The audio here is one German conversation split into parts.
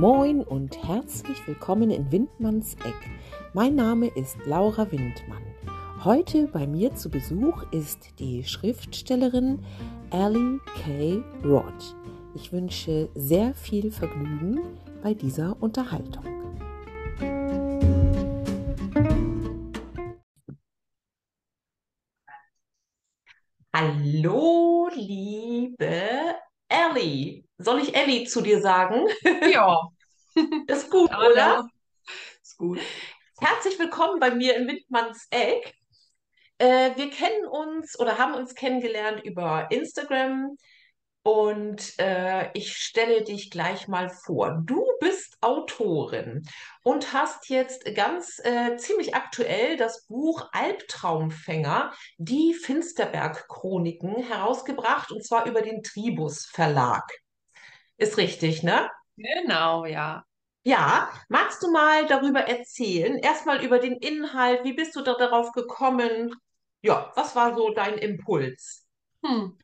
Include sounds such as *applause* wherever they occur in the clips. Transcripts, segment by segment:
Moin und herzlich willkommen in Windmanns Eck. Mein Name ist Laura Windmann. Heute bei mir zu Besuch ist die Schriftstellerin Ellie K. Roth. Ich wünsche sehr viel Vergnügen bei dieser Unterhaltung. Hallo, liebe Ellie. Soll ich Ellie zu dir sagen? Ja. Das *laughs* ist gut, oder? Ist gut. Herzlich willkommen bei mir in Windmanns Eck. Äh, wir kennen uns oder haben uns kennengelernt über Instagram und äh, ich stelle dich gleich mal vor. Du bist Autorin und hast jetzt ganz äh, ziemlich aktuell das Buch Albtraumfänger, die Finsterberg-Chroniken herausgebracht und zwar über den Tribus Verlag. Ist richtig, ne? Genau, ja. Ja, magst du mal darüber erzählen? Erstmal über den Inhalt. Wie bist du da darauf gekommen? Ja, was war so dein Impuls? Hm.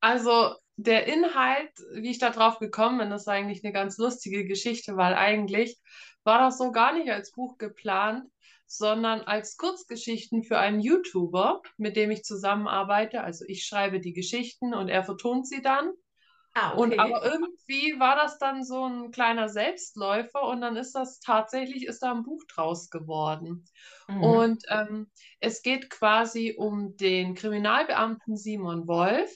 Also der Inhalt, wie ich da drauf gekommen bin, ist eigentlich eine ganz lustige Geschichte, weil eigentlich war das so gar nicht als Buch geplant, sondern als Kurzgeschichten für einen YouTuber, mit dem ich zusammenarbeite. Also ich schreibe die Geschichten und er vertont sie dann. Ah, Und okay. aber irgendwie war das dann so ein kleiner Selbstläufer und dann ist das tatsächlich, ist da ein Buch draus geworden. Mhm. Und ähm, es geht quasi um den Kriminalbeamten Simon Wolf,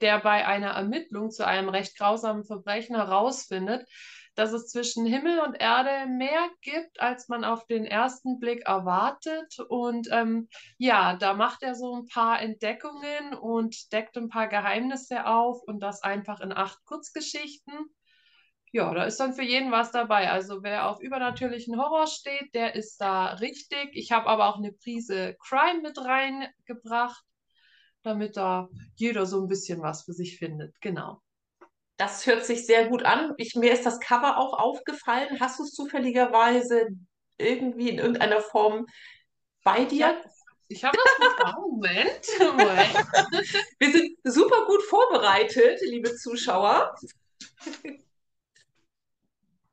der bei einer Ermittlung zu einem recht grausamen Verbrechen herausfindet, dass es zwischen Himmel und Erde mehr gibt, als man auf den ersten Blick erwartet. Und ähm, ja, da macht er so ein paar Entdeckungen und deckt ein paar Geheimnisse auf und das einfach in acht Kurzgeschichten. Ja, da ist dann für jeden was dabei. Also wer auf übernatürlichen Horror steht, der ist da richtig. Ich habe aber auch eine Prise Crime mit reingebracht, damit da jeder so ein bisschen was für sich findet. Genau. Das hört sich sehr gut an. Ich, mir ist das Cover auch aufgefallen. Hast du es zufälligerweise irgendwie in irgendeiner Form bei Ich habe dir? ich hab das. Moment, Moment. *laughs* Wir sind super gut vorbereitet, liebe Zuschauer.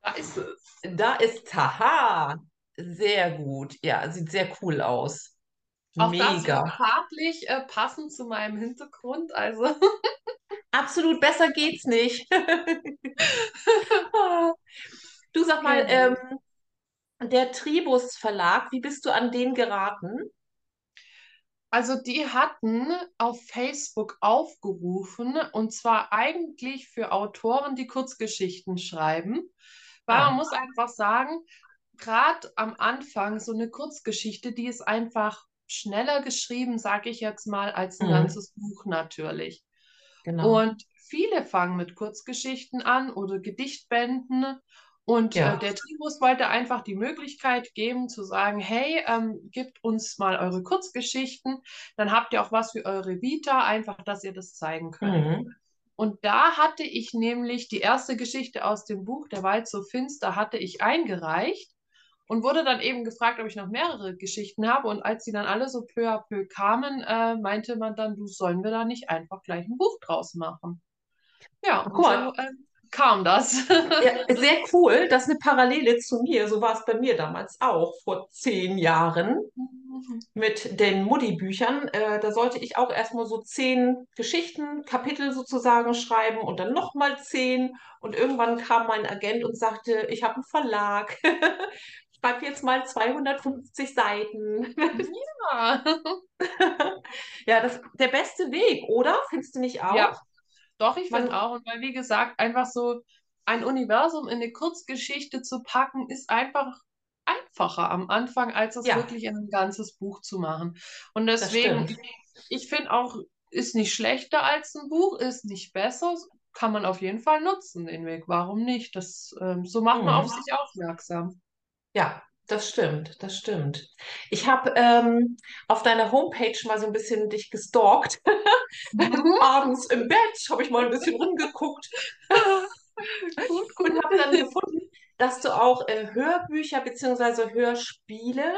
Da ist es. Da ist Taha. Sehr gut. Ja, sieht sehr cool aus. Auch das Mega. farblich äh, passend zu meinem Hintergrund. Also, *laughs* Absolut besser geht's nicht. *laughs* Du sag mal, genau. ähm, der Tribus Verlag, wie bist du an den geraten? Also die hatten auf Facebook aufgerufen, und zwar eigentlich für Autoren, die Kurzgeschichten schreiben, weil man Ah, muss einfach sagen, gerade am Anfang so eine Kurzgeschichte, die ist einfach schneller geschrieben, sage ich jetzt mal, als ein mhm, ganzes Buch natürlich. genau. Und viele fangen mit Kurzgeschichten an oder Gedichtbänden. Und äh, Ja. der Tribus wollte einfach die Möglichkeit geben zu sagen, hey, ähm, gebt uns mal eure Kurzgeschichten, dann habt ihr auch was für eure Vita, einfach, dass ihr das zeigen könnt. Mhm. Und da hatte ich nämlich die erste Geschichte aus dem Buch, Der Wald so finster, hatte ich eingereicht und wurde dann eben gefragt, ob ich noch mehrere Geschichten habe. Und als die dann alle so peu à peu kamen, äh, meinte man dann, du sollen wir da nicht einfach gleich ein Buch draus machen? Ja, Guck und mal, so äh, kam das. *laughs* ja, *laughs* sehr cool. Das ist eine Parallele zu mir. So war es bei mir damals auch vor zehn Jahren mit den Mutti-Büchern. Äh, da sollte ich auch erstmal so zehn Geschichten, Kapitel sozusagen schreiben und dann nochmal zehn. Und irgendwann kam mein Agent und sagte, ich habe einen Verlag. *laughs* Schreib jetzt mal 250 Seiten. Ja. *laughs* Ja, das der beste Weg, oder? Findest du nicht Ja, auch? doch, ich finde auch. Und weil, wie gesagt, einfach so ein Universum in eine Kurzgeschichte zu packen, ist einfach einfacher am Anfang, als es ja, wirklich in ein ganzes Buch zu machen. Und das deswegen, ich finde auch, ist nicht schlechter als ein Buch, ist nicht besser, kann man auf jeden Fall nutzen, den Weg. Warum nicht? Das, ähm, so macht man auf Mhm. sich aufmerksam. Ja, das stimmt, das stimmt. Ich habe ähm, auf deiner Homepage mal so ein bisschen dich gestalkt. *laughs* Abends im Bett habe ich mal ein bisschen rumgeguckt Gut, und gut. habe dann gefunden, dass du auch äh, Hörbücher bzw. Hörspiele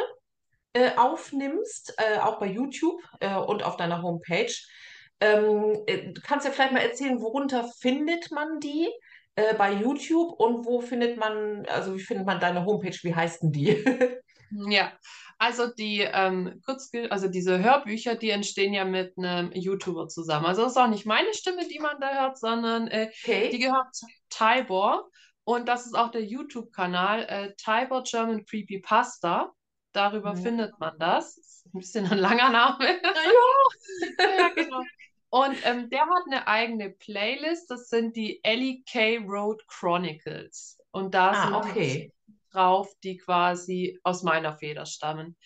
äh, aufnimmst, äh, auch bei YouTube äh, und auf deiner Homepage. Ähm, äh, du kannst ja vielleicht mal erzählen, worunter findet man die? Äh, bei YouTube und wo findet man, also wie findet man deine Homepage? Wie heißt denn die? *laughs* Ja, also die ähm, Kurzge also diese Hörbücher, die entstehen ja mit einem YouTuber zusammen. Also das ist auch nicht meine Stimme, die man da hört, sondern äh, Okay. die gehört zu Tybor und das ist auch der YouTube-Kanal äh, Tybor German Creepypasta. Darüber Mhm. findet man das. Ist ein bisschen ein langer Name. Ja. *laughs* Ja, genau. Und ähm, der hat eine eigene Playlist, das sind die Ellie K. Road Chronicles. Und da Ah, sind die okay. drauf, die quasi aus meiner Feder stammen.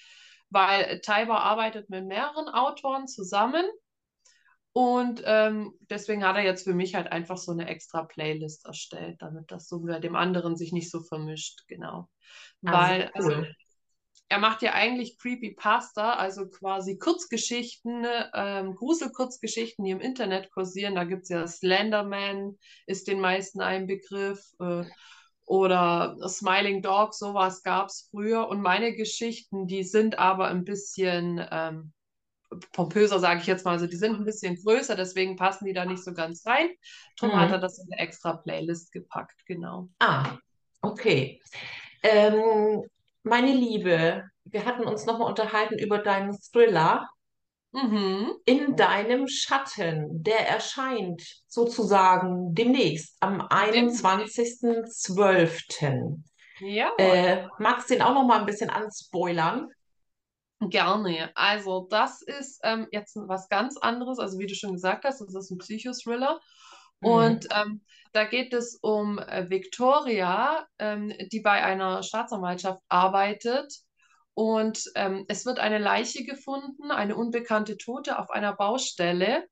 Weil Taiba arbeitet mit mehreren Autoren zusammen und ähm, deswegen hat er jetzt für mich halt einfach so eine extra Playlist erstellt, damit das so bei dem anderen sich nicht so vermischt, genau. Ah, sehr Weil, also cool. Er macht ja eigentlich Creepypasta, also quasi Kurzgeschichten, ähm, Gruselkurzgeschichten, die im Internet kursieren. Da gibt es ja Slenderman, ist den meisten ein Begriff. Äh, oder Smiling Dog, sowas gab es früher. Und meine Geschichten, die sind aber ein bisschen ähm, pompöser, sage ich jetzt mal. Also die sind ein bisschen größer, deswegen passen die da nicht so ganz rein. Darum hat er Mhm. das in eine extra Playlist gepackt, genau. Ah, okay. Ähm, meine Liebe, wir hatten uns nochmal unterhalten über deinen Thriller Mhm. In deinem Schatten. Der erscheint sozusagen demnächst am Dem, 21.12. jawohl. Äh, magst du den auch noch mal ein bisschen anspoilern? Gerne. Also, das ist ähm, jetzt was ganz anderes. Also, wie du schon gesagt hast, das ist ein Psychothriller. Mhm. Und ähm, da geht es um äh, Victoria, ähm, die bei einer Staatsanwaltschaft arbeitet. Und ähm, es wird eine Leiche gefunden, eine unbekannte Tote auf einer Baustelle.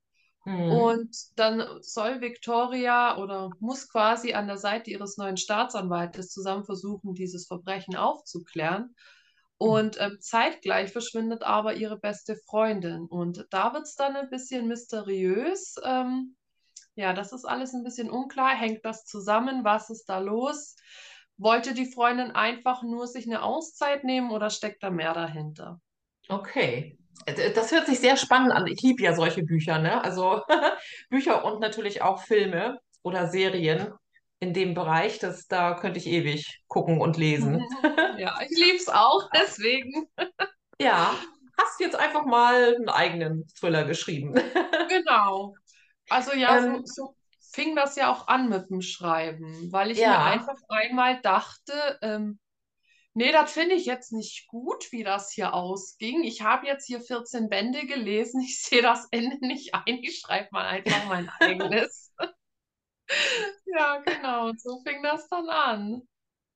Mhm. Und dann soll Victoria oder muss quasi an der Seite ihres neuen Staatsanwaltes zusammen versuchen, dieses Verbrechen aufzuklären. Und ähm, zeitgleich verschwindet aber ihre beste Freundin. Und da wird es dann ein bisschen mysteriös. Ähm, ja, das ist alles ein bisschen unklar. Hängt das zusammen? Was ist da los? Wollte die Freundin einfach nur sich eine Auszeit nehmen oder steckt da mehr dahinter? Okay. Äh, Das hört sich sehr spannend an. Ich liebe ja solche Bücher, ne? Also *laughs* Bücher und natürlich auch Filme oder Serien in dem Bereich. Das, da könnte ich ewig gucken und lesen. *laughs* Ja, ich liebe es auch, deswegen. Ja, hast jetzt einfach mal einen eigenen Thriller geschrieben. *laughs* Genau. Also ja, so, Ähm, so fing das ja auch an mit dem Schreiben, weil ich mir ja, einfach einmal dachte, ähm, nee, das finde ich jetzt nicht gut, wie das hier ausging. Ich habe jetzt hier 14 Bände gelesen, ich sehe das Ende nicht ein, ich schreibe mal einfach mein *laughs* eigenes. Ja, genau, so fing das dann an.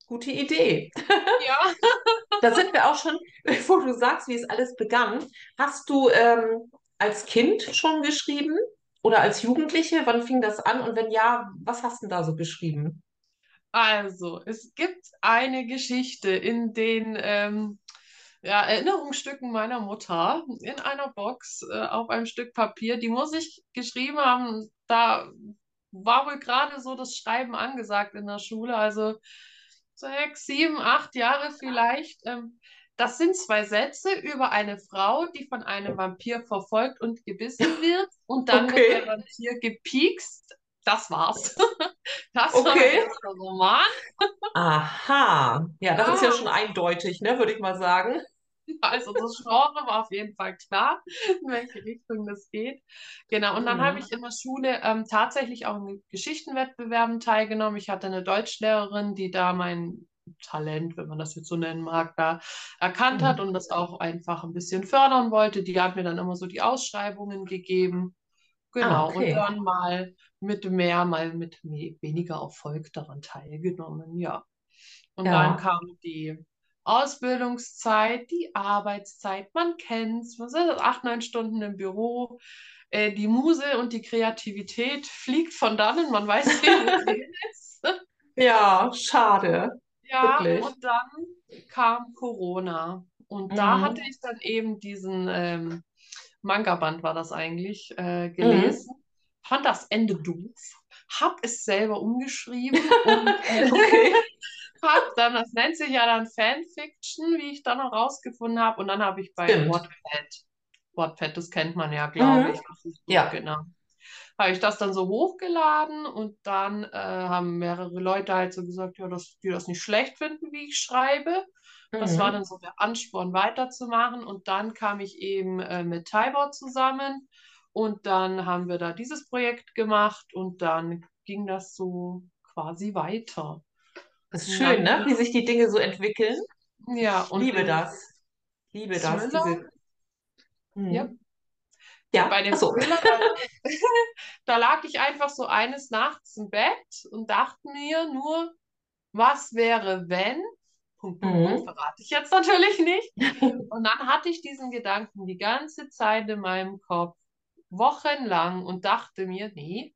gute Idee. Ja. *laughs* Da sind wir auch schon, bevor du sagst, wie es alles begann. Hast du ähm, als Kind schon geschrieben oder als Jugendliche? Wann fing das an? Und wenn ja, was hast du da so geschrieben? Also, es gibt eine Geschichte in den ähm, ja, Erinnerungsstücken meiner Mutter in einer Box äh, auf einem Stück Papier. Die muss ich geschrieben haben. Da war wohl gerade so das Schreiben angesagt in der Schule. Also sechs, sieben, acht Jahre vielleicht. Ähm, das sind zwei Sätze über eine Frau, die von einem Vampir verfolgt und gebissen *gasps* wird. Und dann wird der Okay, Vampir gepiekst. Das war's. *laughs* Das war okay. erster Roman. Aha. Ja, das ist ja Ja, schon eindeutig, ne, würde ich mal sagen. *laughs* also das Genre war auf jeden Fall klar, in welche Richtung das geht. Genau, und dann habe Mhm. ich in der Schule ähm, tatsächlich auch in Geschichtenwettbewerben teilgenommen. Ich hatte eine Deutschlehrerin, die da mein Talent, wenn man das jetzt so nennen mag, da erkannt hat Mhm. und das auch einfach ein bisschen fördern wollte. Die hat mir dann immer so die Ausschreibungen gegeben. Ah, Genau, und okay. dann mal mit mehr, mal mit weniger Erfolg daran teilgenommen, ja. Und dann Ja, kam die Ausbildungszeit, die Arbeitszeit, man kennt's, man sind acht, neun Stunden im Büro, äh, die Muse und die Kreativität fliegt von dannen, man weiß nicht, wohin *laughs* ist. ja, schade. Ja, Wirklich. und dann kam Corona. Und da hatte Mhm. ich dann eben diesen ähm, Manga-Band, war das eigentlich, äh, Mhm. gelesen. Fand das Ende doof. Hab es selber umgeschrieben und *laughs* äh, Okay. *laughs* hab dann, das nennt sich ja dann Fanfiction, wie ich dann herausgefunden habe. Und dann habe ich bei Stimmt. Wattpad, Wattpad, das kennt man ja, glaube Mhm. ich. Ja. genau. Habe ich das dann so hochgeladen und dann äh, haben mehrere Leute halt so gesagt, ja, dass die das nicht schlecht finden, wie ich schreibe. Das war Mhm. dann so der Ansporn, weiterzumachen. Und dann kam ich eben äh, mit Tybor zusammen und dann haben wir da dieses Projekt gemacht und dann ging das so quasi weiter. Das ist schön, ne? Wie sich die Dinge so entwickeln. ja, Ich und liebe das. Liebe das, diese. ja, Mhm. Ja, bei dem achso. Thriller, da, *laughs* da lag ich einfach so eines Nachts im Bett und dachte mir nur, was wäre, wenn? Punkt, Mhm. verrate ich jetzt natürlich nicht. Und dann hatte ich diesen Gedanken die ganze Zeit in meinem Kopf, wochenlang, und dachte mir, nee,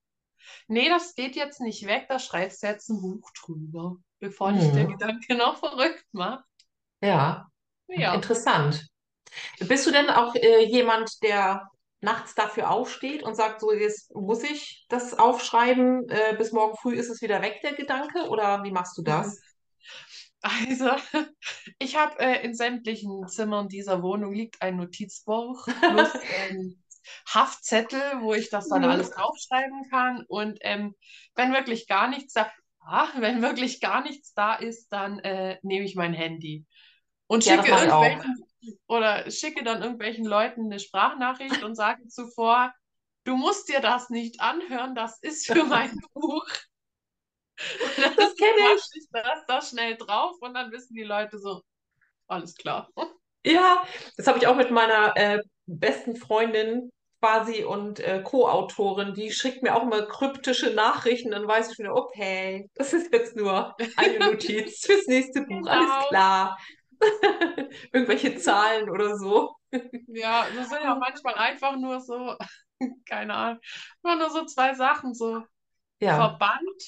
nee, das geht jetzt nicht weg, da schreibst du jetzt ein Buch drüber, bevor dich der Mhm. Gedanke noch verrückt macht. Ja, Ja. interessant. Bist du denn auch äh, jemand, der nachts dafür aufsteht und sagt, so jetzt muss ich das aufschreiben, äh, bis morgen früh ist es wieder weg, der Gedanke? Oder wie machst du das? Also, *laughs* ich habe äh, in sämtlichen Zimmern dieser Wohnung liegt ein Notizbuch plus *laughs* ähm, Haftzettel, wo ich das dann Mhm. alles draufschreiben kann. Und ähm, wenn wirklich gar nichts da, ah, wenn wirklich gar nichts da ist, dann äh, nehme ich mein Handy und Ja, das schicke irgendwelchen oder schicke dann irgendwelchen Leuten eine Sprachnachricht und sage zuvor, du musst dir das nicht anhören, das ist für *laughs* mein Buch. Dann Das kenne ich. ich das da schnell drauf und dann wissen die Leute so, alles klar. Ja, das habe ich auch mit meiner äh, besten Freundin quasi und äh, Co-Autorin. Die schickt mir auch immer kryptische Nachrichten. Dann weiß ich wieder, okay, das ist jetzt nur eine Notiz fürs nächste Buch. Alles Genau. klar. *laughs* Irgendwelche Zahlen oder so. Ja, das sind ja manchmal einfach nur so, *laughs* keine Ahnung, immer nur so zwei Sachen, so Ja. Verband,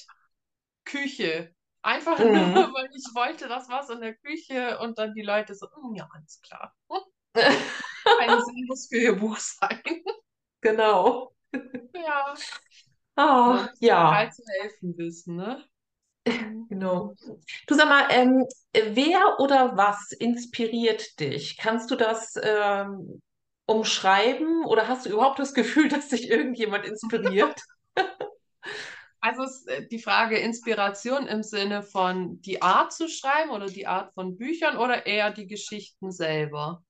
Küche. Einfach nur, Mhm. *laughs* weil ich wollte, das was in der Küche und dann die Leute so, "Mm, ja, alles klar. Ein Sinn muss für ihr Buch sein. Genau. Ja, muss ja, halt zu helfen wissen, ne? Mhm. genau. Du sag mal, ähm, wer oder was inspiriert dich? Kannst du das ähm, umschreiben oder hast du überhaupt das Gefühl, dass dich irgendjemand inspiriert? *laughs* Also ist äh, die Frage Inspiration im Sinne von die Art zu schreiben oder die Art von Büchern oder eher die Geschichten selber?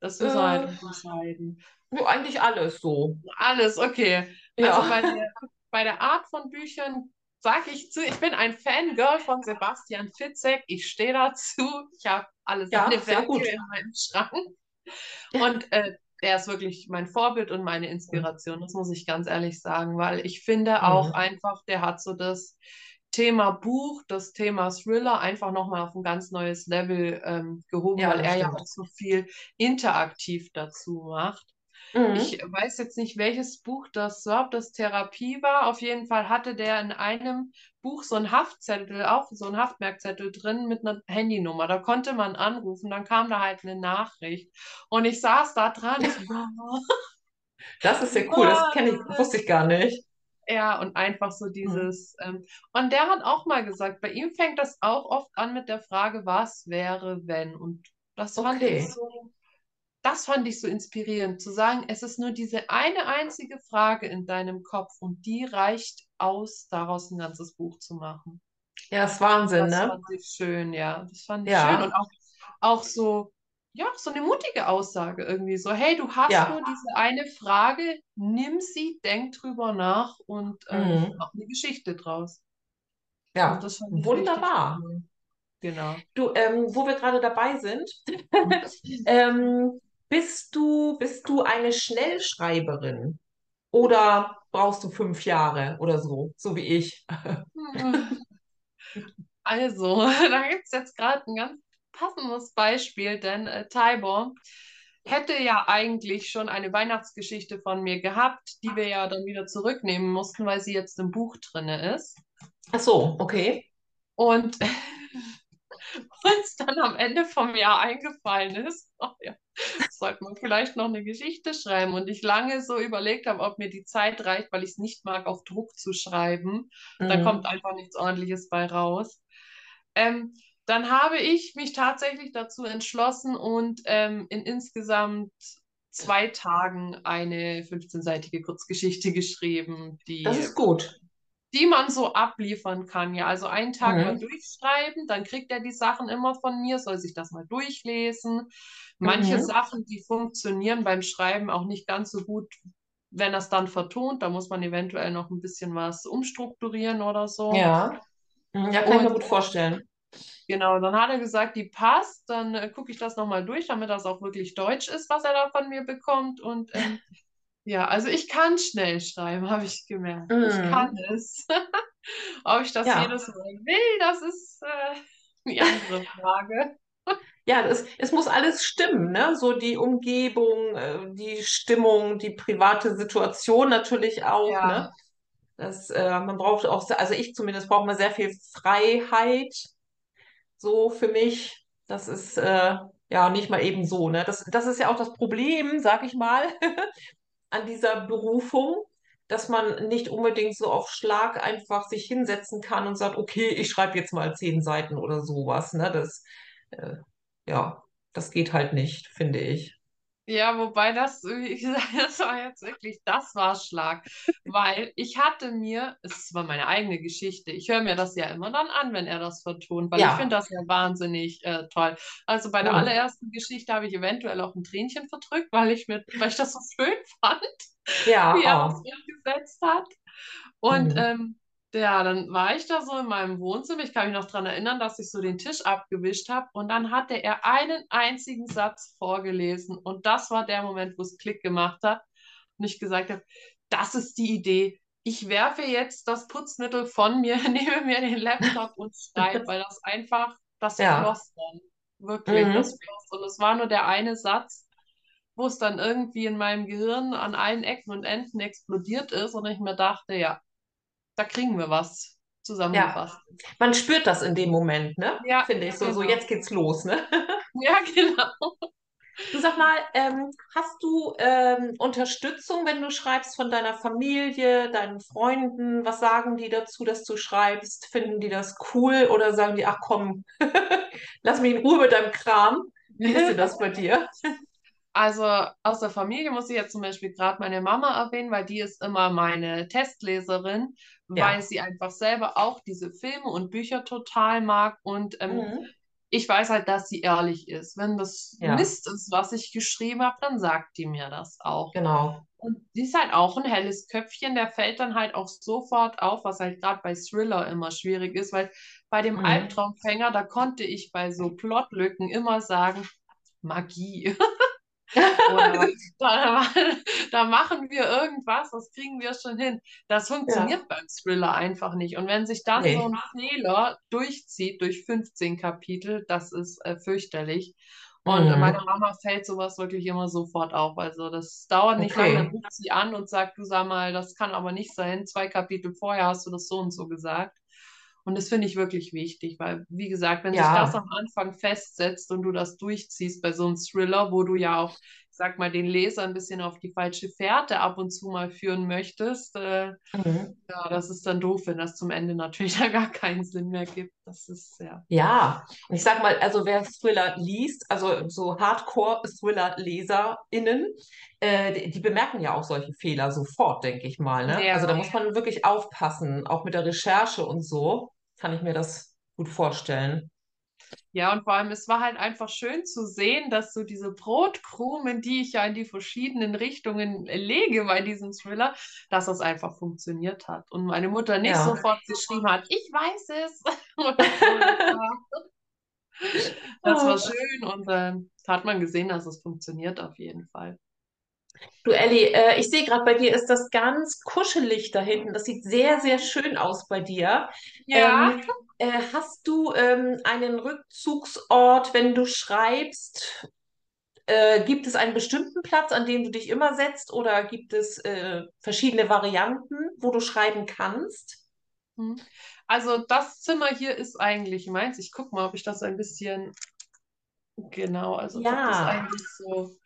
Das wir halt Äh, unterscheiden. so eigentlich alles so. Alles, okay. Ja. Also bei der, *laughs* bei der Art von Büchern sage ich zu, ich bin ein Fangirl von Sebastian Fitzek. Ich stehe dazu. Ich habe alle Ja, seine sehr Werke gut. in meinem Schrank. Und äh, der ist wirklich mein Vorbild und meine Inspiration, das muss ich ganz ehrlich sagen, weil ich finde auch Mhm. einfach, der hat so das Thema Buch, das Thema Thriller einfach nochmal auf ein ganz neues Level ähm, gehoben, Ja, weil er ja stimmt. auch so viel interaktiv dazu macht. Mhm. Ich weiß jetzt nicht, welches Buch das war, ob das Therapie war. Auf jeden Fall hatte der in einem Buch so einen Haftzettel, auch so einen Haftmerkzettel drin mit einer Handynummer. Da konnte man anrufen, dann kam da halt eine Nachricht. Und ich saß da dran, ich *laughs* Das ist ja cool, das kenne ich, wusste ich gar nicht. ja, und einfach so Mhm. dieses, ähm, und der hat auch mal gesagt, bei ihm fängt das auch oft an mit der Frage, was wäre, wenn? Und das fand ich Okay. so, das fand ich so inspirierend, zu sagen, es ist nur diese eine einzige Frage in deinem Kopf und die reicht aus, daraus ein ganzes Buch zu machen. Ja, ist Wahnsinn, Das ne? fand ich schön, ja. Das fand ich schön und Ja, auch, auch so, ja, so eine mutige Aussage irgendwie. So, hey, du hast ja. nur diese eine Frage, nimm sie, denk drüber nach und ähm, Mhm. mach eine Geschichte draus. Ja, das fand ich richtig wunderbar. Genau. Du, ähm, wo wir gerade dabei sind, Mhm. *laughs* ähm, bist du, bist du eine Schnellschreiberin oder brauchst du fünf Jahre oder so, so wie ich? *laughs* Also, *laughs* da gibt es jetzt gerade ein ganz passendes Beispiel, denn äh, Tybor hätte ja eigentlich schon eine Weihnachtsgeschichte von mir gehabt, die wir ja dann wieder zurücknehmen mussten, weil sie jetzt im Buch drinne ist. Ach so, okay. Und *laughs* *laughs* uns dann am Ende vom Jahr eingefallen ist, oh ja, sollte man vielleicht noch eine Geschichte schreiben. Und ich lange so überlegt habe, ob mir die Zeit reicht, weil ich es nicht mag, auf Druck zu schreiben. Da Mhm. kommt einfach nichts Ordentliches bei raus. Ähm, dann habe ich mich tatsächlich dazu entschlossen und ähm, in insgesamt zwei Tagen eine 15-seitige Kurzgeschichte geschrieben, die, Das ist gut. Die man so abliefern kann. Ja, also einen Tag mal Mhm. durchschreiben, dann kriegt er die Sachen immer von mir, soll sich das mal durchlesen. Manche Mhm. Sachen, die funktionieren beim Schreiben auch nicht ganz so gut, wenn er es dann vertont. Da muss man eventuell noch ein bisschen was umstrukturieren oder so. Ja. Mhm, Ja, kann ich mir Und gut vorstellen. Genau, dann hat er gesagt, die passt. Dann äh, gucke ich das nochmal durch, damit das auch wirklich Deutsch ist, was er da von mir bekommt. Und ähm, ja, also ich kann schnell schreiben, *laughs* habe ich gemerkt. Ich Mhm. kann es. *laughs* Ob ich das Ja. jedes Mal will, das ist äh, *laughs* die andere Frage. Ja, es, es muss alles stimmen, ne? So die Umgebung, äh, die Stimmung, die private Situation natürlich auch, Ja, ne? Das, äh, man braucht auch, also ich zumindest brauche mal sehr viel Freiheit, so für mich. Das ist äh, ja nicht mal eben so, ne? Das, das ist ja auch das Problem, sag ich mal, an dieser Berufung, dass man nicht unbedingt so auf Schlag einfach sich hinsetzen kann und sagt, okay, ich schreibe jetzt mal zehn Seiten oder sowas, ne? Das, äh, ja, das geht halt nicht, finde ich. Ja, wobei das, *laughs* wie gesagt, das war jetzt wirklich, das war Schlag, weil ich hatte mir, es war meine eigene Geschichte, ich höre mir das ja immer dann an, wenn er das vertont, weil ich Ja. finde das ja wahnsinnig äh, toll. Also bei der Mhm. allerersten Geschichte habe ich eventuell auch ein Tränchen verdrückt, weil ich mir, weil ich das so *laughs* schön fand, Ja, wie er das oh. umgesetzt hat. Und Mhm. ähm, ja, dann war ich da so in meinem Wohnzimmer. Ich kann mich noch daran erinnern, dass ich so den Tisch abgewischt habe. Und dann hatte er einen einzigen Satz vorgelesen. Und das war der Moment, wo es Klick gemacht hat. Und ich gesagt habe, das ist die Idee. Ich werfe jetzt das Putzmittel von mir, *laughs* nehme mir den Laptop und schreibe, *laughs* weil das einfach, das Ja. floss dann. Wirklich, Mhm. das floss. Und es war nur der eine Satz, wo es dann irgendwie in meinem Gehirn an allen Ecken und Enden explodiert ist und ich mir dachte, ja, da kriegen wir was Ja, zusammengefasst. man spürt das in dem Moment, ne? Ja, Finde ich so, so genau. jetzt geht's los, ne? *laughs* Ja, genau. Du sag mal, ähm, hast du ähm, Unterstützung, wenn du schreibst von deiner Familie, deinen Freunden? Was sagen die dazu, dass du schreibst? Finden die das cool oder sagen die, ach komm, *laughs* lass mich in Ruhe mit deinem Kram? Wie ist denn das bei dir? *laughs* Also aus der Familie muss ich jetzt zum Beispiel gerade meine Mama erwähnen, weil die ist immer meine Testleserin, weil Ja. sie einfach selber auch diese Filme und Bücher total mag und ähm, Mhm. ich weiß halt, dass sie ehrlich ist. Wenn das Ja, Mist ist, was ich geschrieben habe, dann sagt die mir das auch. genau. Und die ist halt auch ein helles Köpfchen, der fällt dann halt auch sofort auf, was halt gerade bei Thriller immer schwierig ist, weil bei dem Mhm. Albtraumfänger, da konnte ich bei so Plotlücken immer sagen, Magie. *laughs* *laughs* Oder da, da machen wir irgendwas, das kriegen wir schon hin. Das Ja, funktioniert beim Thriller einfach nicht. Und wenn sich dann so nee. ein Fehler durchzieht durch 15 Kapitel, das ist äh, fürchterlich. Und äh, meiner Mhm. Mama fällt sowas wirklich immer sofort auf. Also das dauert nicht lange, dann Okay. ruft sie an und sagt, du sag mal, das kann aber nicht sein. Zwei Kapitel vorher hast du das so und so gesagt. Und das finde ich wirklich wichtig, weil, wie gesagt, wenn sich das Ja, am Anfang festsetzt und du das durchziehst bei so einem Thriller, wo du ja auch, ich sag mal, den Leser ein bisschen auf die falsche Fährte ab und zu mal führen möchtest, äh, mhm. ja, das ist dann doof, wenn das zum Ende natürlich *laughs* da gar keinen Sinn mehr gibt. Das ist, ja. Ja, ich sag mal, also wer Thriller liest, also so Hardcore-Thriller-LeserInnen, äh, die, die bemerken ja auch solche Fehler sofort, denke ich mal, ne? Also da Ja. muss man wirklich aufpassen, auch mit der Recherche und so, kann ich mir das gut vorstellen. Ja, und vor allem, es war halt einfach schön zu sehen, dass so diese Brotkrumen, die ich ja in die verschiedenen Richtungen lege bei diesem Thriller, dass das einfach funktioniert hat. Und meine Mutter nicht Ja, sofort geschrieben hat, ich weiß es. *laughs* Das war, Oh. schön und da hat man gesehen, dass es funktioniert auf jeden Fall. Du Elli, äh, ich sehe gerade bei dir ist das ganz kuschelig da hinten. Das sieht sehr, sehr schön aus bei dir. Ja. Ähm, äh, hast du ähm, einen Rückzugsort, wenn du schreibst? Äh, gibt es einen bestimmten Platz, an dem du dich immer setzt, oder gibt es äh, verschiedene Varianten, wo du schreiben kannst? Hm. Also das Zimmer hier ist eigentlich meins. Ich gucke mal, ob ich das ein bisschen genau, also das ist Ja. eigentlich so.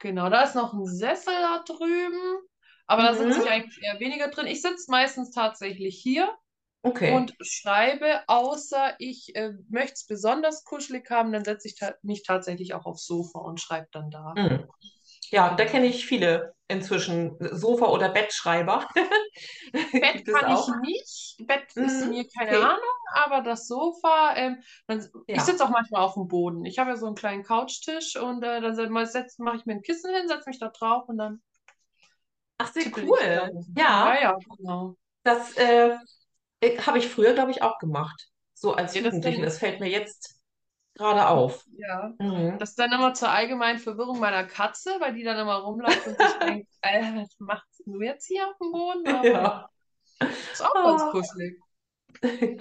Genau, da ist noch ein Sessel da drüben, aber da sitze Mhm. ich eigentlich eher weniger drin. Ich sitze meistens tatsächlich hier Okay. und schreibe, außer ich äh, möchte es besonders kuschelig haben, dann setze ich ta mich tatsächlich auch aufs Sofa und schreibe dann da. Mhm. Ja, da kenne ich viele inzwischen. Sofa- oder Bettschreiber *laughs* Bett kann ich auch. nicht. Bett ist Mhm, mir keine okay. Ahnung, aber das Sofa, ähm, dann, ich Ja. sitze auch manchmal auf dem Boden. Ich habe ja so einen kleinen Couchtisch und äh, dann mache ich mir ein Kissen hin, setze mich da drauf und dann Ach, sehr ich cool. Ja, Ja, ja, genau. das äh, habe ich früher, glaube ich, auch gemacht. So als Ja, das Jugendliche. dann, Das fällt mir jetzt gerade auf. ja, Mhm. das dann immer zur allgemeinen Verwirrung meiner Katze, weil die dann immer rumläuft und sich denkt, *laughs* äh, was machst du jetzt hier auf dem Boden? Aber ja, ist auch ganz Ah. kuschelig. *laughs*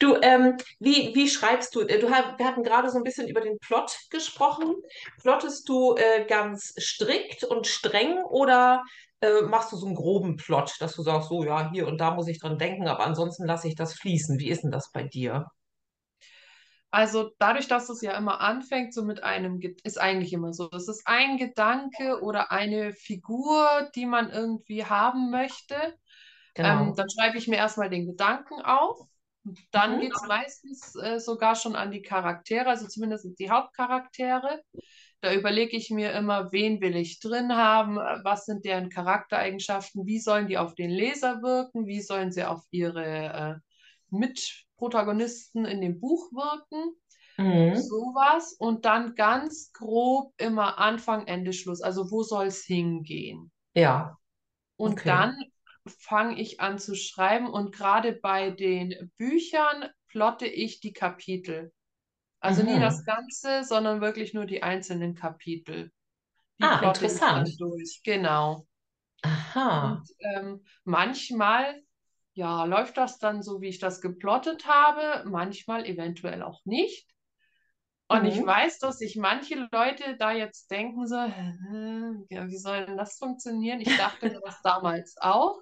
Du, ähm, wie, wie schreibst du? Äh, Du, wir hatten gerade so ein bisschen über den Plot gesprochen. Plottest du äh, ganz strikt und streng oder äh, machst du so einen groben Plot, dass du sagst, so ja, hier und da muss ich dran denken, aber ansonsten lasse ich das fließen. Wie ist denn das bei dir? Also dadurch, dass es ja immer anfängt, so mit einem, ist eigentlich immer so. Es ist ein Gedanke oder eine Figur, die man irgendwie haben möchte. Ähm, Genau. dann schreibe ich mir erstmal den Gedanken auf. Dann Mhm. geht es meistens äh, sogar schon an die Charaktere, also zumindest die Hauptcharaktere. Da überlege ich mir immer, wen will ich drin haben, was sind deren Charaktereigenschaften, wie sollen die auf den Leser wirken, wie sollen sie auf ihre äh, Mitprotagonisten in dem Buch wirken. Mhm. Sowas. Und dann ganz grob immer Anfang, Ende, Schluss. Also wo soll es hingehen? Ja, Und okay. dann fange ich an zu schreiben und gerade bei den Büchern plotte ich die Kapitel. Also nie das Mhm. Ganze, sondern wirklich nur die einzelnen Kapitel. Die Ah, interessant. Genau. Und Aha. ähm, manchmal, ja, läuft das dann so, wie ich das geplottet habe, manchmal eventuell auch nicht. Und ich Mhm. weiß, dass sich manche Leute da jetzt denken so, "Hä, ja, wie soll denn das funktionieren? Ich dachte mir das damals auch,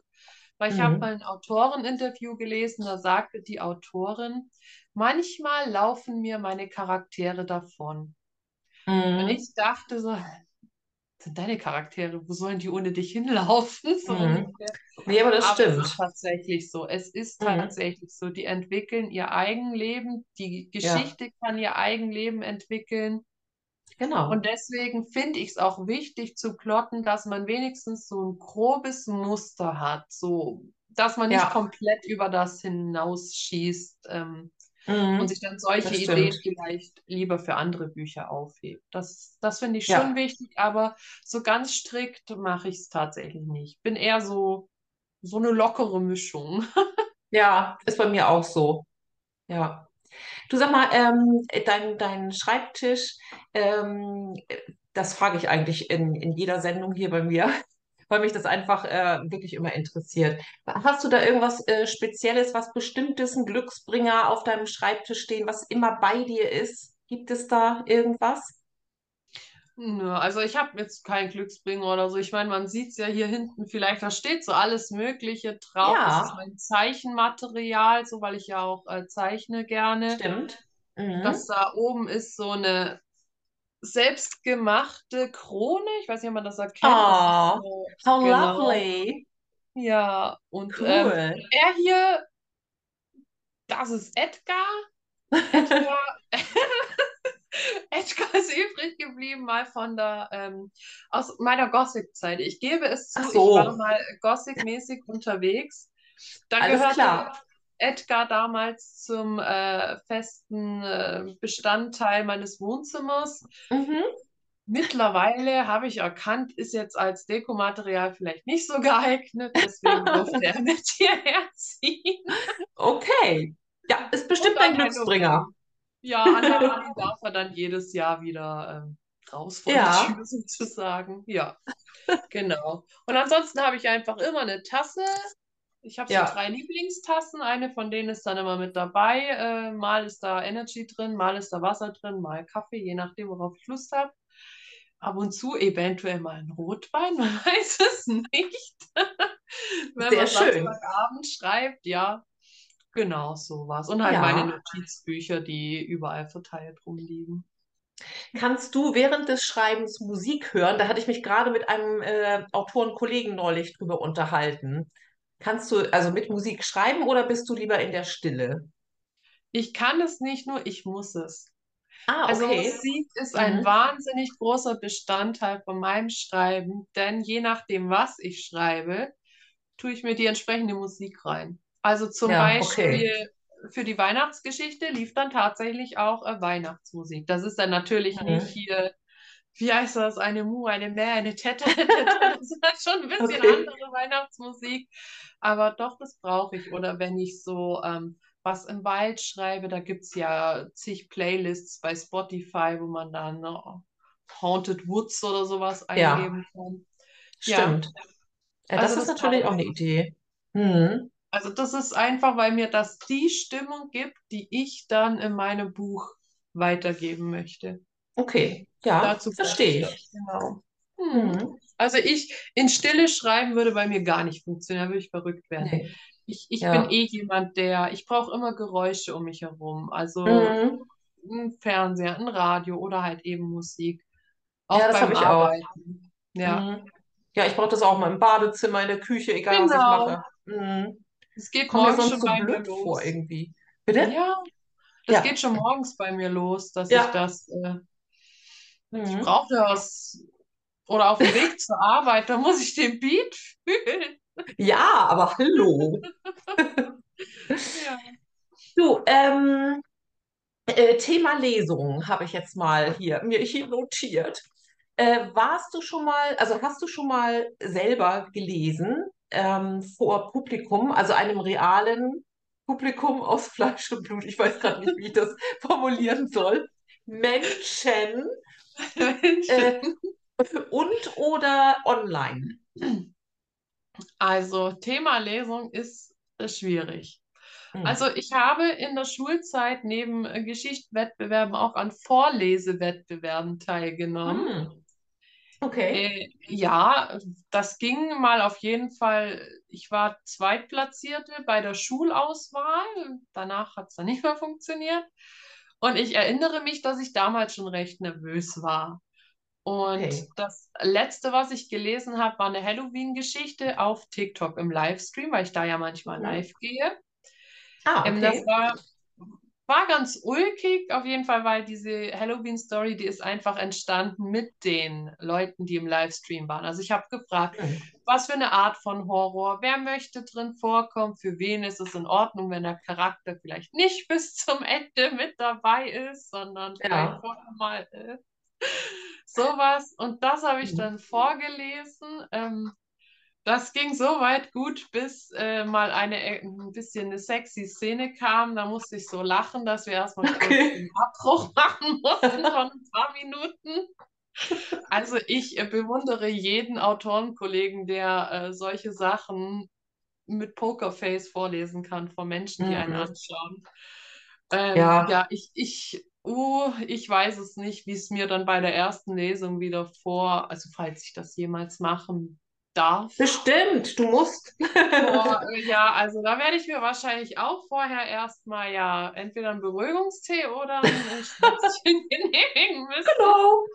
weil ich habe Mhm. mal ein Autoreninterview gelesen, da sagte die Autorin, manchmal laufen mir meine Charaktere davon. Und Mhm. ich dachte so, sind deine Charaktere, wo sollen die ohne dich hinlaufen? *laughs* So Mhm. Nee, aber das Aber es ist stimmt. tatsächlich so. Es ist Mhm. tatsächlich so. Die entwickeln ihr Eigenleben. Die Ja, Geschichte kann ihr Eigenleben entwickeln. Und genau. deswegen finde ich es auch wichtig zu plotten, dass man wenigstens so ein grobes Muster hat, so dass man nicht Ja, komplett über das hinausschießt ähm, und mhm. sich dann solche stimmt. Ideen vielleicht lieber für andere Bücher aufhebt. Das, das finde ich schon Ja, wichtig, aber so ganz strikt mache ich es tatsächlich nicht. Bin eher so, so eine lockere Mischung. *laughs* ja, ist bei mir auch so. Ja. Du sag mal, ähm, dein, dein Schreibtisch, ähm, das frage ich eigentlich in, in jeder Sendung hier bei mir, *laughs* weil mich das einfach äh, wirklich immer interessiert. Hast du da irgendwas äh, Spezielles, was Bestimmtes, ein Glücksbringer auf deinem Schreibtisch stehen, was immer bei dir ist? Gibt es da irgendwas? Nö, also ich habe jetzt keinen Glücksbringer oder so. Ich meine, man sieht es ja hier hinten vielleicht, da steht so alles Mögliche drauf. Das ist Ja, mein Zeichenmaterial, so weil ich ja auch äh, zeichne gerne. stimmt. Das Mhm. da oben ist so eine selbstgemachte Krone. Ich weiß nicht, ob man das erkennt. Das Oh, so, how genau. lovely. Ja, und ähm, Cool. er hier, das ist Edgar. Edgar, *laughs* *laughs* *laughs* Edgar ist übrig geblieben mal von der, ähm, aus meiner Gothic-Zeit. Ich gebe es zu, ich war so, mal Gothic-mäßig unterwegs. Da alles gehörte klar. Edgar damals zum äh, festen äh, Bestandteil meines Wohnzimmers. Mhm. Mittlerweile habe ich erkannt, ist jetzt als Dekomaterial vielleicht nicht so geeignet, deswegen *laughs* durfte er mit hierher ziehen. Okay. Ja, ist bestimmt ein Glücksbringer. Ja, an Halloween darf er dann jedes Jahr wieder ähm, raus die Ja, Tür *laughs* sozusagen. Ja, genau. Und ansonsten habe ich einfach immer eine Tasse. Ich habe so ja. drei Lieblingstassen. Eine von denen ist dann immer mit dabei. Äh, mal ist da Energy drin, mal ist da Wasser drin, mal Kaffee, je nachdem, worauf ich Lust habe. Ab und zu eventuell mal ein Rotwein, *laughs* man weiß es nicht. *laughs* Wenn Sehr man schön. Samstagabend schreibt, ja, genau sowas. Und halt meine Ja. Notizbücher, die überall verteilt rumliegen. Kannst du während des Schreibens Musik hören? Da hatte ich mich gerade mit einem äh, Autorenkollegen neulich drüber unterhalten. Kannst du also mit Musik schreiben oder bist du lieber in der Stille? Ich kann es nicht nur, ich muss es. Ah, Also okay. Musik ist ein Mhm. wahnsinnig großer Bestandteil von meinem Schreiben, denn je nachdem, was ich schreibe, tue ich mir die entsprechende Musik rein. Also zum Ja, okay. Beispiel für die Weihnachtsgeschichte lief dann tatsächlich auch äh, Weihnachtsmusik. Das ist dann natürlich nicht Mhm. hier, wie heißt das, eine Mu, eine Mä, eine Tette, *laughs* das ist schon ein bisschen Okay. andere Weihnachtsmusik, aber doch, das brauche ich. Oder wenn ich so ähm, was im Wald schreibe, da gibt es ja zig Playlists bei Spotify, wo man dann ne, Haunted Woods oder sowas Ja, eingeben kann. Ja, stimmt. Ja, also das ist das natürlich auch eine Idee. Mhm. Also das ist einfach, weil mir das die Stimmung gibt, die ich dann in meinem Buch weitergeben möchte. Okay, ja, Dazu verstehe ich. das, genau. Hm. Mhm. Also ich in Stille schreiben würde bei mir gar nicht funktionieren, da würde ich verrückt werden. Nee, Ich, ich bin ja. eh jemand, der, ich brauche immer Geräusche um mich herum. Also Mhm. ein Fernseher, ein Radio oder halt eben Musik. Ja, Auch das beim habe ich auch. Arbeiten. Ja, Mhm. Ja, ich brauche das auch mal im Badezimmer, in der Küche, egal was ich genau. mache. Mhm. Es geht sonst schon so bei mir blöd vor los. irgendwie. Bitte? Ja, das geht Ja, schon morgens bei mir los, dass ich ja. das, äh, ich Mhm. brauche das, oder auf dem Weg *laughs* zur Arbeit, da muss ich den Beat fühlen. Ja, aber hallo. *laughs* Ja. Du, ähm, äh, Thema Lesung habe ich jetzt mal hier mir hier notiert. Äh, warst du schon mal, also hast du schon mal selber gelesen ähm, vor Publikum, also einem realen Publikum aus Fleisch und Blut? Ich weiß gerade nicht, wie ich das *laughs* formulieren soll. Menschen äh, und oder online? Also, Thema Lesung ist äh, schwierig. Hm. Also, ich habe in der Schulzeit neben äh, Geschichtswettbewerben auch an Vorlesewettbewerben teilgenommen. Hm. Okay. Äh, ja, das ging mal auf jeden Fall. Ich war Zweitplatzierte bei der Schulauswahl. Danach hat es dann nicht mehr funktioniert. Und ich erinnere mich, dass ich damals schon recht nervös war. Und Okay. das Letzte, was ich gelesen habe, war eine Halloween-Geschichte auf TikTok im Livestream, weil ich da ja manchmal Mhm. live gehe. Ah, Ähm, das okay. war war ganz ulkig, auf jeden Fall, weil diese Halloween-Story, die ist einfach entstanden mit den Leuten, die im Livestream waren. Also ich habe gefragt, Hm. was für eine Art von Horror, wer möchte drin vorkommen, für wen ist es in Ordnung, wenn der Charakter vielleicht nicht *laughs* bis zum Ende mit dabei ist, sondern vielleicht Ja. vorher mal äh, sowas. Und das habe ich Hm. dann vorgelesen. Ähm, das ging so weit gut, bis äh, mal eine äh, ein bisschen eine sexy Szene kam. Da musste ich so lachen, dass wir erstmal Okay. einen Abbruch *laughs* machen mussten von ein paar Minuten. Also ich äh, bewundere jeden Autorenkollegen, der äh, solche Sachen mit Pokerface vorlesen kann vor Menschen, die einen Hm. anschauen. Ähm, Ja. ja, ich, ich, uh, ich weiß es nicht, wie es mir dann bei der ersten Lesung wieder vor, also falls ich das jemals machen darf. Bestimmt, du musst. Boah, *laughs* ja, also da werde ich mir wahrscheinlich auch vorher erstmal ja entweder einen Beruhigungstee oder ein *laughs* Schnäpschen *laughs* genehmigen müssen. Genau.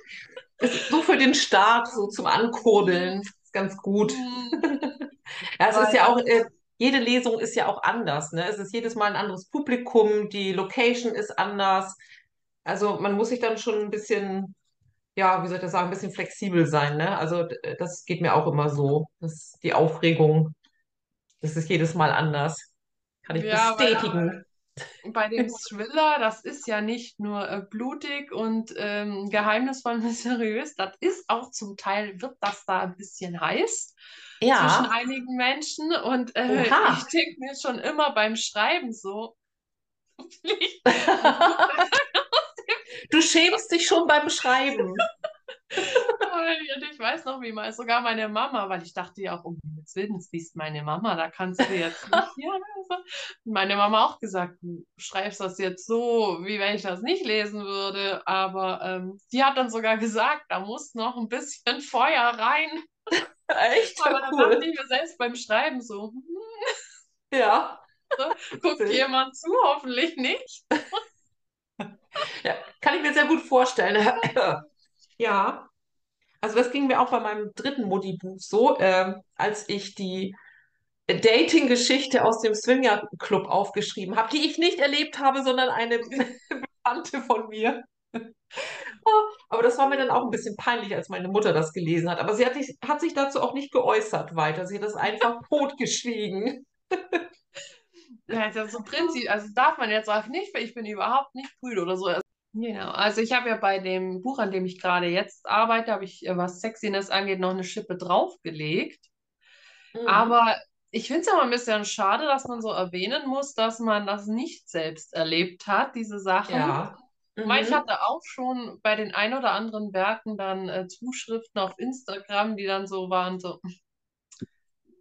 Ist so für den Start, so zum Ankurbeln, ist ganz gut. Hm, Ja, es ist ja auch, äh, jede Lesung ist ja auch anders, ne? Es ist jedes Mal ein anderes Publikum, die Location ist anders. Also man muss sich dann schon ein bisschen, ja, wie soll ich das sagen, ein bisschen flexibel sein, ne? Also d- das geht mir auch immer so. Das, die Aufregung, das ist jedes Mal anders. Kann ich ja, weil bestätigen. bei dem *laughs* Thriller, das ist ja nicht nur äh, blutig und ähm, geheimnisvoll mysteriös, *laughs* das ist auch zum Teil, wird das da ein bisschen heiß zwischen Ja, einigen Menschen und äh, ich denke mir schon immer beim Schreiben so, *laughs* Du schämst dich schon beim Schreiben. Und ich weiß noch, wie mal sogar meine Mama, weil ich dachte ja auch, um Himmels Willen, das liest meine Mama, da kannst du jetzt nicht *laughs* hier. Also. Meine Mama auch gesagt, du schreibst das jetzt so, wie wenn ich das nicht lesen würde. Aber ähm, die hat dann sogar gesagt, da muss noch ein bisschen *laughs* Feuer rein. Echt Aber dann dachte cool. ich mir selbst beim Schreiben so, hm, Ja, guckt witzig. jemand zu, hoffentlich nicht. *laughs* Ja, kann ich mir sehr gut vorstellen. *laughs* Ja, also das ging mir auch bei meinem dritten Mutti-Buch so, ähm, als ich die Dating-Geschichte aus dem Swinger-Club aufgeschrieben habe, die ich nicht erlebt habe, sondern eine *laughs* Bekannte von mir. *laughs* Aber das war mir dann auch ein bisschen peinlich, als meine Mutter das gelesen hat. Aber sie hat sich, hat sich dazu auch nicht geäußert weiter. Sie hat das einfach totgeschwiegen. Ja, ist ja so Prinzip, also darf man jetzt auch nicht, weil ich bin überhaupt nicht prüde oder so. Also, genau. Also ich habe ja bei dem Buch, an dem ich gerade jetzt arbeite, habe ich, äh, was Sexiness angeht, noch eine Schippe draufgelegt. Mhm. Aber ich finde es ja mal ein bisschen schade, dass man so erwähnen muss, dass man das nicht selbst erlebt hat, diese Sachen. Ja. Mhm. Ich hatte auch schon bei den ein oder anderen Werken dann äh, Zuschriften auf Instagram, die dann so waren, so,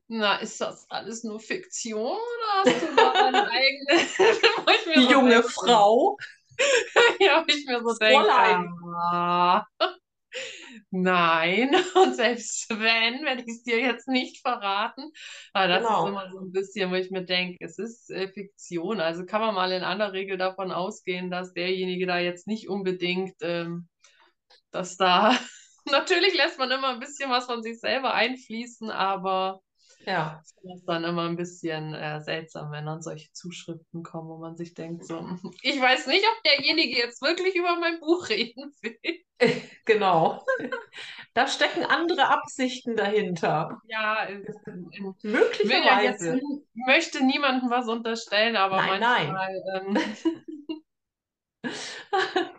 na, ist das alles nur Fiktion oder hast du da deine *laughs* eigene *laughs* Die junge denke, Frau? *laughs* ja, ich mir so denke, ah, nein. Und selbst wenn, werde ich es dir jetzt nicht verraten. Aber das genau. ist immer so ein bisschen, wo ich mir denke, es ist äh, Fiktion. Also kann man mal in aller Regel davon ausgehen, dass derjenige da jetzt nicht unbedingt, ähm, dass da, natürlich lässt man immer ein bisschen was von sich selber einfließen, aber ja. Das ist dann immer ein bisschen äh, seltsam, wenn dann solche Zuschriften kommen, wo man sich denkt, so, *laughs* ich weiß nicht, ob derjenige jetzt wirklich über mein Buch reden will. *laughs* Genau. Da stecken andere Absichten dahinter. Ja, möglicherweise. Ich möchte niemandem was unterstellen, aber nein, manchmal. Nein. Ähm, *laughs*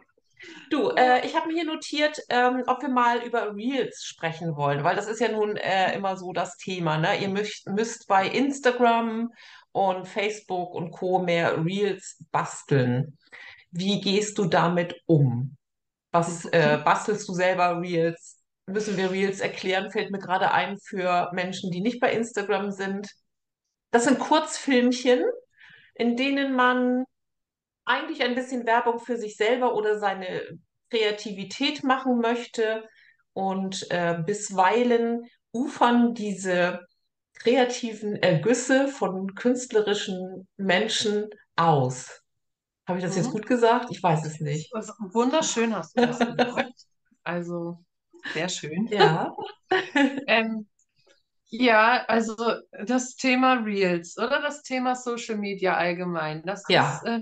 äh, ich habe mir hier notiert, ähm, ob wir mal über Reels sprechen wollen, weil das ist ja nun äh, immer so das Thema. Ne? Ihr müsst, müsst bei Instagram und Facebook und Co. mehr Reels basteln. Wie gehst du damit um? Was äh, bastelst du selber Reels? Müssen wir Reels erklären? Fällt mir gerade ein für Menschen, die nicht bei Instagram sind. Das sind Kurzfilmchen, in denen man eigentlich ein bisschen Werbung für sich selber oder seine Kreativität machen möchte. Und äh, bisweilen ufern diese kreativen Ergüsse von künstlerischen Menschen aus. Habe ich das mhm. jetzt gut gesagt? Ich weiß es nicht. Also, wunderschön hast du das gesagt. Also sehr schön. Ja. *laughs* ähm, ja, also das Thema Reels oder das Thema Social Media allgemein, das ja. ist, äh,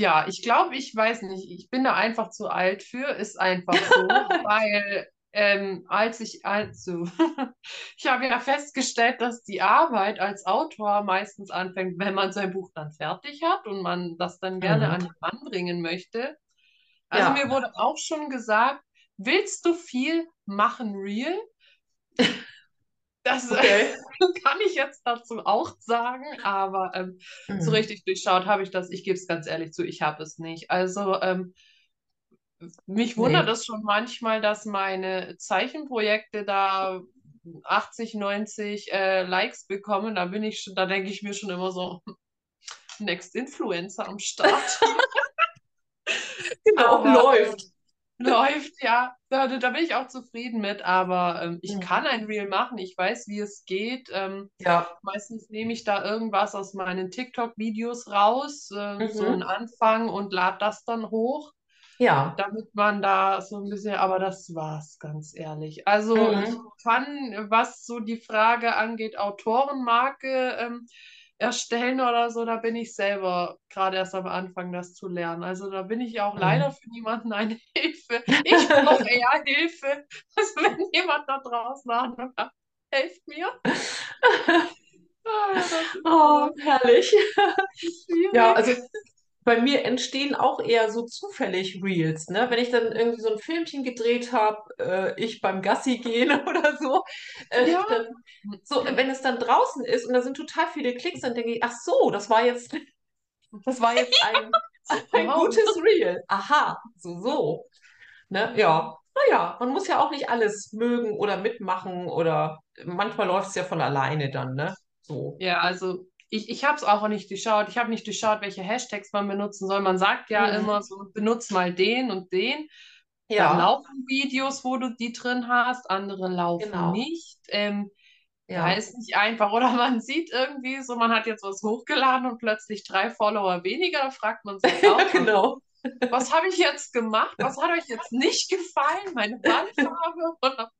ja, ich glaube, ich weiß nicht, ich bin da einfach zu alt für, ist einfach so, *laughs* weil ähm, als ich, also, *laughs* ich habe ja festgestellt, dass die Arbeit als Autor meistens anfängt, wenn man sein Buch dann fertig hat und man das dann gerne mhm. an den Mann bringen möchte. Also ja. mir wurde auch schon gesagt, willst du viel machen real? Das okay. *laughs* kann ich jetzt dazu auch sagen, aber ähm, mhm. so richtig durchschaut habe ich das. Ich gebe es ganz ehrlich zu, ich habe es nicht. Also ähm, mich wundert nee. es schon manchmal, dass meine Zeichenprojekte da 80, 90 äh, Likes bekommen. Da bin ich schon, da denke ich mir schon immer so, *laughs* Next Influencer am Start. *laughs* genau, aber, läuft. Läuft, ja. Da, da bin ich auch zufrieden mit, aber ähm, ich mhm. kann ein Reel machen. Ich weiß, wie es geht. Ähm, ja. Meistens nehme ich da irgendwas aus meinen TikTok-Videos raus, äh, mhm. so einen Anfang und lade das dann hoch. Ja. Damit man da so ein bisschen, aber das war's, ganz ehrlich. Also mhm. ich kann, was so die Frage angeht, Autorenmarke, ähm, erstellen oder so, da bin ich selber gerade erst am Anfang, das zu lernen. Also da bin ich auch mhm. leider für niemanden eine *laughs* Hilfe. Ich brauche eher Hilfe. *laughs* Also wenn jemand da draußen hat, helft mir. *laughs* Ah, oh, herrlich. Ja, also bei mir entstehen auch eher so zufällig Reels, ne? Wenn ich dann irgendwie so ein Filmchen gedreht habe, äh, ich beim Gassi gehen *laughs* oder so, äh, ja. dann, so, wenn es dann draußen ist und da sind total viele Klicks, dann denke ich, ach so, das war jetzt, *laughs* das war jetzt ein, *laughs* ein wow. gutes Reel. Aha, so, so. Ne? Ja, naja, man muss ja auch nicht alles mögen oder mitmachen oder manchmal läuft es ja von alleine dann, ne? So. Ja, also ich, ich habe es auch nicht durchschaut. Ich habe nicht durchschaut, welche Hashtags man benutzen soll. Man sagt ja mhm. immer so, benutze mal den und den. Ja. Dann laufen Videos, wo du die drin hast, andere laufen genau. nicht. Ähm, ja. Da ist nicht einfach. *laughs* Oder man sieht irgendwie so, man hat jetzt was hochgeladen und plötzlich drei Follower weniger. Da fragt man sich *laughs* auch, genau. was habe ich jetzt gemacht? Was hat euch jetzt nicht gefallen? Meine Wandfarbe? *laughs* Oder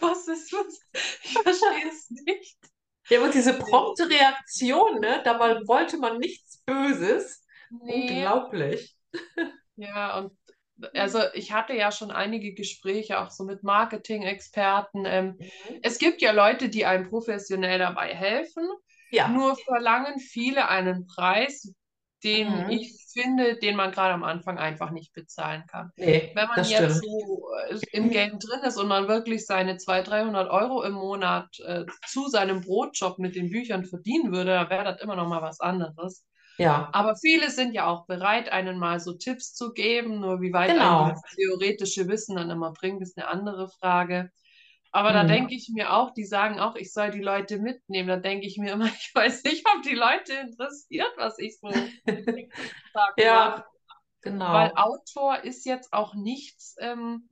was ist das? Ich verstehe es nicht. Ja, und diese *laughs* prompte Reaktion, ne? Dabei wollte man nichts Böses. Nee. Unglaublich. *laughs* Ja, und also ich hatte ja schon einige Gespräche auch so mit Marketing-Experten. Ähm, Mhm. es gibt ja Leute, die einem professionell dabei helfen, Ja. nur verlangen viele einen Preis, den Mhm. ich finde, den man gerade am Anfang einfach nicht bezahlen kann. Nee, Wenn man das jetzt stimmt. so äh, im Game drin ist und man wirklich seine 200, 300 Euro im Monat äh, zu seinem Brotjob mit den Büchern verdienen würde, dann wäre das immer noch mal was anderes. Ja, Aber viele sind ja auch bereit, einen mal so Tipps zu geben. Nur wie weit genau. dieses theoretische Wissen dann immer bringt, ist eine andere Frage. Aber da Mhm. denke ich mir auch, die sagen auch, ich soll die Leute mitnehmen. Da denke ich mir immer, *laughs* ich weiß nicht, ob die Leute interessiert, was ich so *laughs* mache. Ja, Weil genau. Autor ist jetzt auch nichts, ähm,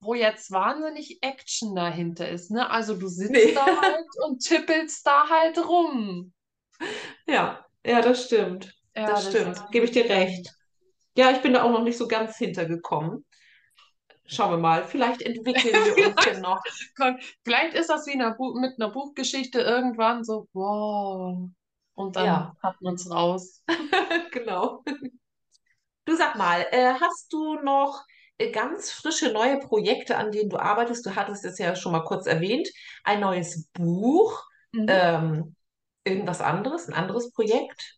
wo jetzt wahnsinnig Action dahinter ist. Ne? Also du sitzt Nee. da halt *laughs* und tippelst da halt rum. Ja, ja, das stimmt. Ja, Das stimmt. Gebe ich dir recht. Ja, ich bin da auch noch nicht so ganz hintergekommen. Schauen wir mal. Vielleicht entwickeln wir *laughs* uns ja noch. Vielleicht ist das wie eine mit einer Buchgeschichte irgendwann so, wow. Und dann Ja, hat man es raus. *laughs* genau. Du sag mal, äh, hast du noch äh, ganz frische neue Projekte, an denen du arbeitest? Du hattest es ja schon mal kurz erwähnt. Ein neues Buch, Mhm. ähm, irgendwas anderes, ein anderes Projekt?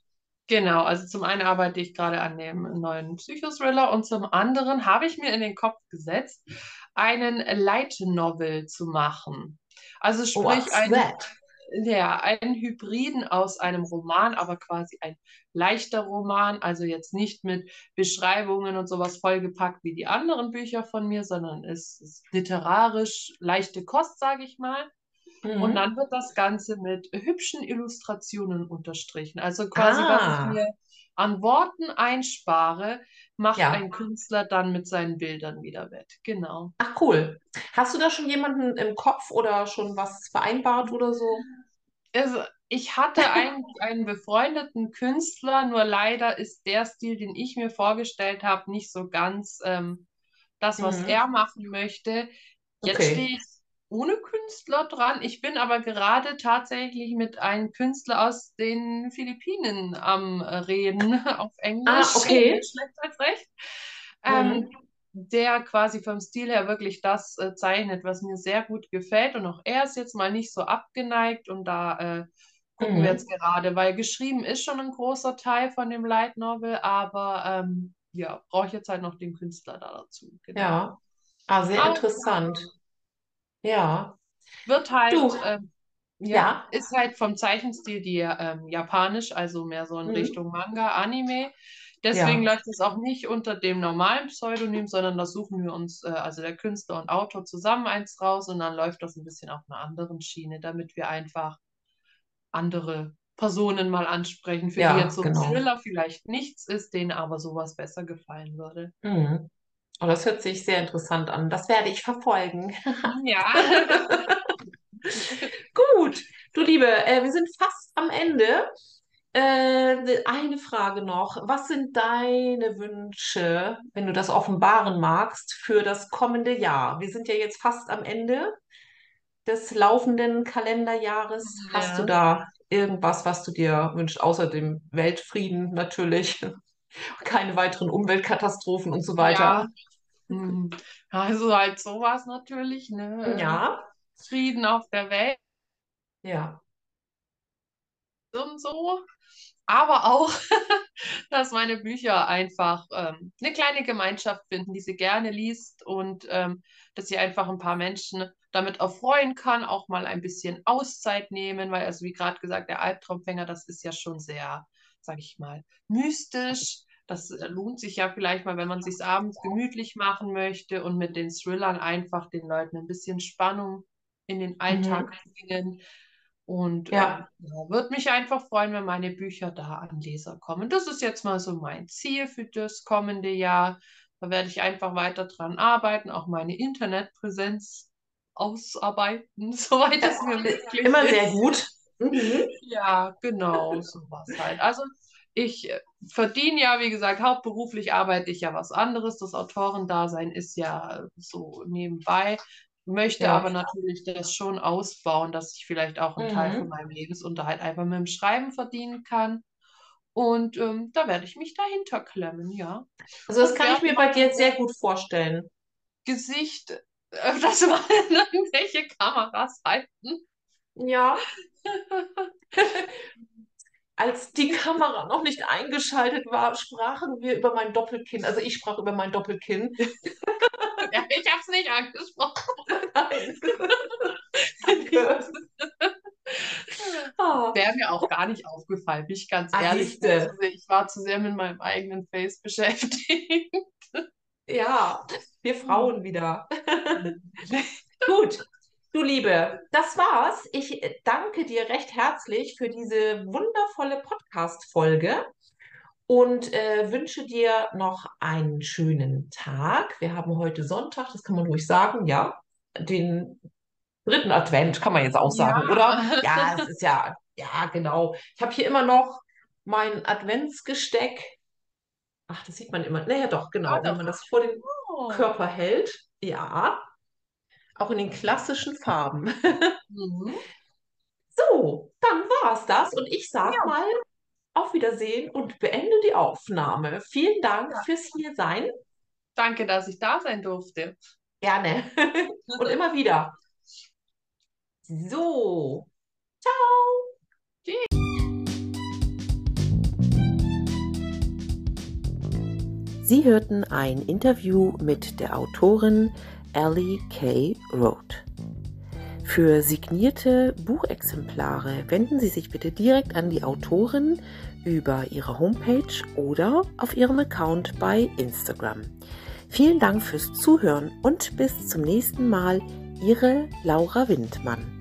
Genau, also zum einen arbeite ich gerade an dem neuen Psychothriller und zum anderen habe ich mir in den Kopf gesetzt, einen Light Novel zu machen. Also sprich ein, ja, einen Hybriden aus einem Roman, aber quasi ein leichter Roman, also jetzt nicht mit Beschreibungen und sowas vollgepackt wie die anderen Bücher von mir, sondern es ist literarisch leichte Kost, sage ich mal. Und Mhm. dann wird das Ganze mit hübschen Illustrationen unterstrichen. Also quasi, was ich Ah, mir an Worten einspare, macht ja. ein Künstler dann mit seinen Bildern wieder wett. Genau. Ach, cool. Hast du da schon jemanden im Kopf oder schon was vereinbart oder so? Also, ich hatte eigentlich *laughs* einen befreundeten Künstler, nur leider ist der Stil, den ich mir vorgestellt habe, nicht so ganz ähm, das, was Mhm. er machen möchte. Jetzt Okay. stehe ich ohne Künstler dran. Ich bin aber gerade tatsächlich mit einem Künstler aus den Philippinen am Reden *laughs* auf Ah, Englisch, okay. mehr *laughs* schlecht als recht. Ähm, Mhm. der quasi vom Stil her wirklich das äh, zeichnet, was mir sehr gut gefällt. Und auch er ist jetzt mal nicht so abgeneigt und da äh, gucken wir Mhm. jetzt gerade, weil geschrieben ist schon ein großer Teil von dem Light Novel, aber ähm, ja, brauche ich jetzt halt noch den Künstler da dazu. Genau. Ja. Ah, sehr Aber interessant. Ja. wird halt, ähm, ja, ja. ist halt vom Zeichenstil die ähm, japanisch, also mehr so in Mhm. Richtung Manga, Anime. Deswegen Ja. läuft es auch nicht unter dem normalen Pseudonym, sondern da suchen wir uns, äh, also der Künstler und Autor zusammen eins raus und dann läuft das ein bisschen auf einer anderen Schiene, damit wir einfach andere Personen mal ansprechen, für die Ja, jetzt so ein genau. Thriller vielleicht nichts ist, denen aber sowas besser gefallen würde. Mhm. Oh, das hört sich sehr interessant an. Das werde ich verfolgen. *laughs* Ja. *laughs* Gut, du Liebe, äh, wir sind fast am Ende. Äh, eine Frage noch. Was sind deine Wünsche, wenn du das offenbaren magst, für das kommende Jahr? Wir sind ja jetzt fast am Ende des laufenden Kalenderjahres. Hast du Ja. da irgendwas, was du dir wünschst, außer dem Weltfrieden natürlich? *laughs* Keine weiteren Umweltkatastrophen und so weiter. Ja. Hm. Also halt sowas natürlich, ne? Ja, Frieden auf der Welt ja. und so. Aber auch, *laughs* dass meine Bücher einfach ähm, eine kleine Gemeinschaft finden, die sie gerne liest und ähm, dass sie einfach ein paar Menschen damit erfreuen kann, auch mal ein bisschen Auszeit nehmen, weil, also wie gerade gesagt, der Albtraumfänger, das ist ja schon sehr, sag ich mal, mystisch. Das äh, lohnt sich ja vielleicht mal, wenn man sich abends gemütlich machen möchte und mit den Thrillern einfach den Leuten ein bisschen Spannung in den Alltag Mhm. bringen. Und Ja, ja, würde mich einfach freuen, wenn meine Bücher da an Leser kommen. Das ist jetzt mal so mein Ziel für das kommende Jahr. Da werde ich einfach weiter dran arbeiten, auch meine Internetpräsenz ausarbeiten, *laughs* soweit es mir äh, möglich immer sehr ist. gut. Mhm. Ja, genau, sowas halt. Also ich äh, verdiene ja, wie gesagt, hauptberuflich arbeite ich ja was anderes. Das Autorendasein ist ja so nebenbei. Möchte aber Ja. natürlich das schon ausbauen, dass ich vielleicht auch einen Teil von Mhm. meinem Lebensunterhalt einfach mit dem Schreiben verdienen kann. Und ähm, da werde ich mich dahinter klemmen, ja. Also das Und kann ich mir bei dir sehr gut vorstellen. Gesicht öfters mal in irgendwelche Kameras halten. Ja. *laughs* Als die *laughs* Kamera noch nicht eingeschaltet war, sprachen wir über mein Doppelkinn. Also ich sprach über mein Doppelkinn. *laughs* Ja, ich habe es nicht angesprochen. Nein. *laughs* Ah. Wäre mir auch gar nicht aufgefallen, bin ich ganz Ah, ehrlich. siehste. Ich war zu sehr mit meinem eigenen Face beschäftigt. Ja, wir Frauen wieder. Gut, du Liebe, das war's. Ich danke dir recht herzlich für diese wundervolle Podcast-Folge und äh, wünsche dir noch einen schönen Tag. Wir haben heute Sonntag, das kann man ruhig sagen, ja, den dritten Advent, kann man jetzt auch sagen, Ja. oder? *laughs* Ja, es ist ja, ja, genau. Ich habe hier immer noch mein Adventsgesteck. Ach, das sieht man immer. Naja, doch, genau, Ah, wenn man das vor den Oh. Körper hält. Ja, auch in den klassischen Farben. Mhm. So, dann war's das und ich sag mal auf Wiedersehen und beende die Aufnahme. Vielen Dank fürs hier sein. Danke, dass ich da sein durfte. Gerne. *laughs* Und immer wieder. So. Sie hörten ein Interview mit der Autorin Ellie K. Roth. Für signierte Buchexemplare wenden Sie sich bitte direkt an die Autorin über ihre Homepage oder auf ihrem Account bei Instagram. Vielen Dank fürs Zuhören und bis zum nächsten Mal, Ihre Laura Windmann.